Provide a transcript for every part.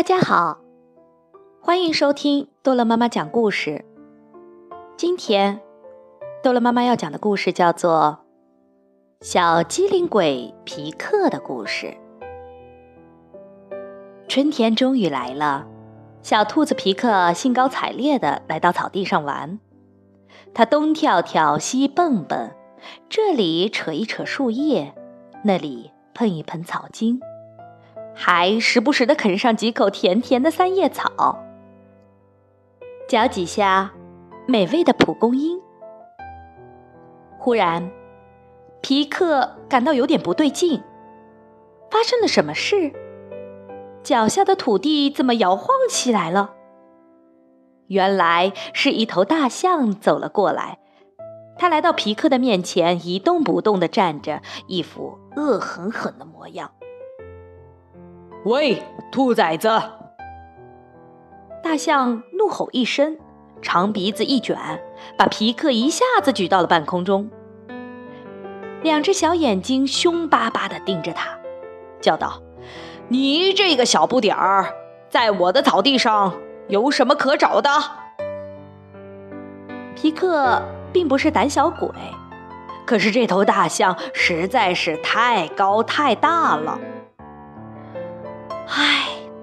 大家好，欢迎收听逗乐妈妈讲故事。今天，逗乐妈妈要讲的故事叫做《小机灵鬼皮克的故事》。春天终于来了，小兔子皮克兴高采烈地来到草地上玩。它东跳跳，西蹦蹦，这里扯一扯树叶，那里碰一碰草茎。还时不时地啃上几口甜甜的三叶草，嚼几下美味的蒲公英。忽然，皮克感到有点不对劲，发生了什么事？脚下的土地怎么摇晃起来了？原来是一头大象走了过来，它来到皮克的面前，一动不动地站着，一副恶狠狠的模样。喂，兔崽子！大象怒吼一声，长鼻子一卷，把皮克一下子举到了半空中。两只小眼睛凶巴巴地盯着他，叫道：“你这个小不点儿，在我的草地上有什么可找的？”皮克并不是胆小鬼，可是这头大象实在是太高太大了。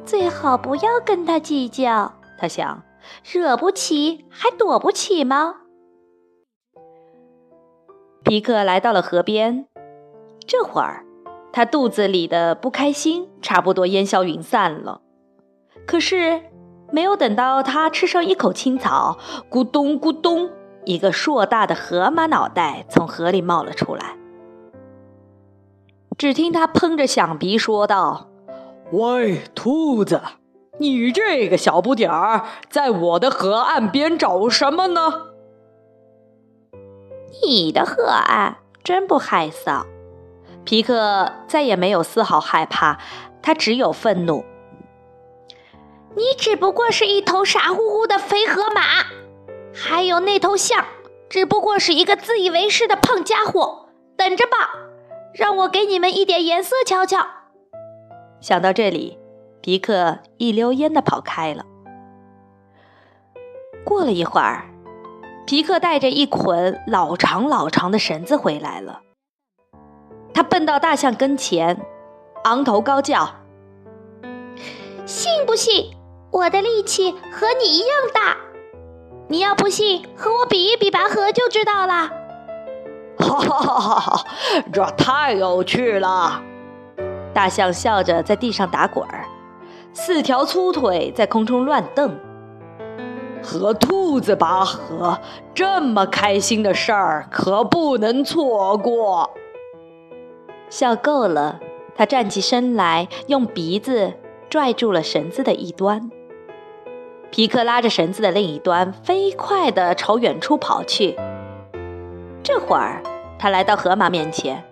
最好不要跟他计较。他想，惹不起还躲不起吗？皮克来到了河边，这会儿他肚子里的不开心差不多烟消云散了。可是，没有等到他吃上一口青草，咕咚咕咚，一个硕大的河马脑袋从河里冒了出来。只听他喷着响鼻说道。喂，兔子，你这个小不点儿，在我的河岸边找什么呢？你的河岸真不害臊。皮克再也没有丝毫害怕，他只有愤怒。你只不过是一头傻乎乎的肥河马，还有那头象，只不过是一个自以为是的胖家伙。等着吧，让我给你们一点颜色瞧瞧。想到这里，皮克一溜烟的跑开了。过了一会儿，皮克带着一捆老长老长的绳子回来了。他奔到大象跟前，昂头高叫：“信不信我的力气和你一样大？你要不信，和我比一比拔河就知道了。”哈哈哈哈！这太有趣了。大象笑着在地上打滚儿，四条粗腿在空中乱蹬。和兔子拔河这么开心的事儿，可不能错过。笑够了，他站起身来，用鼻子拽住了绳子的一端。皮克拉着绳子的另一端，飞快地朝远处跑去。这会儿，他来到河马面前：“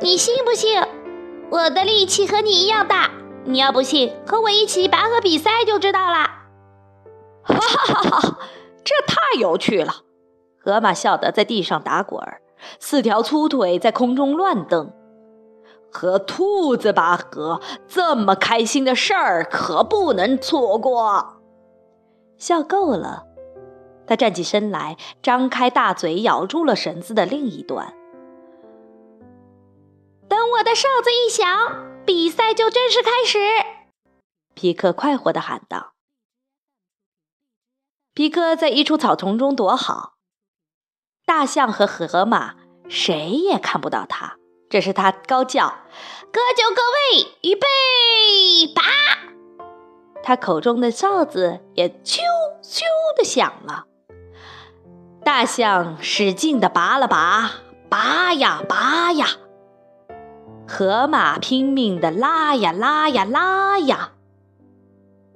你信不信？”我的力气和你一样大，你要不信，和我一起拔河比赛就知道啦！哈哈哈哈！这太有趣了。河马笑得在地上打滚儿，四条粗腿在空中乱蹬。和兔子拔河这么开心的事儿，可不能错过。笑够了，他站起身来，张开大嘴咬住了绳子的另一端。等我的哨子一响，比赛就正式开始。皮克快活地喊道。皮克在一处草丛中躲好，大象和河马谁也看不到他。这时他高叫：“各就各位，预备，拔！”他口中的哨子也啾啾地响了。大象使劲地拔了拔，拔呀拔呀。河马拼命地拉呀拉呀拉呀，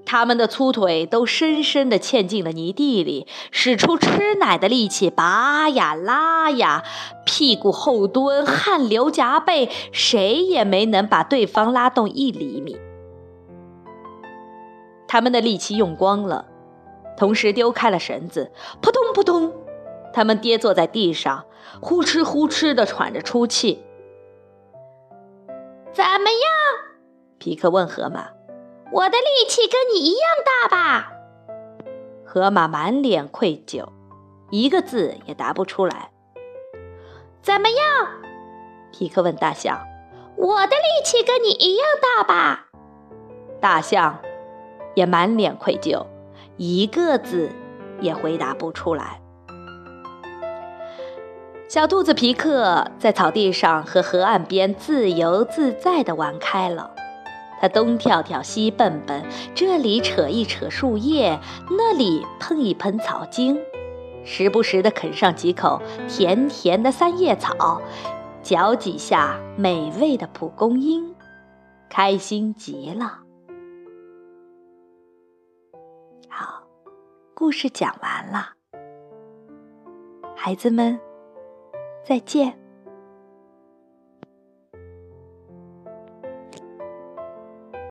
它们的粗腿都深深地嵌进了泥地里，使出吃奶的力气拔呀拉呀，屁股后蹲，汗流浃背，谁也没能把对方拉动一厘米。他们的力气用光了，同时丢开了绳子，扑通扑通，他们跌坐在地上，呼哧呼哧地喘着粗气。怎么样？皮克问河马：“我的力气跟你一样大吧？河马满脸愧疚，一个字也答不出来。怎么样？皮克问大象。我的力气跟你一样大吧？大象也满脸愧疚，一个字也回答不出来。小兔子皮克在草地上和河岸边自由自在地玩开了，它东跳跳，西蹦蹦，这里扯一扯树叶，那里碰一碰草茎，时不时地啃上几口甜甜的三叶草。嚼几下美味的蒲公英，开心极了。好，故事讲完了，孩子们，再见。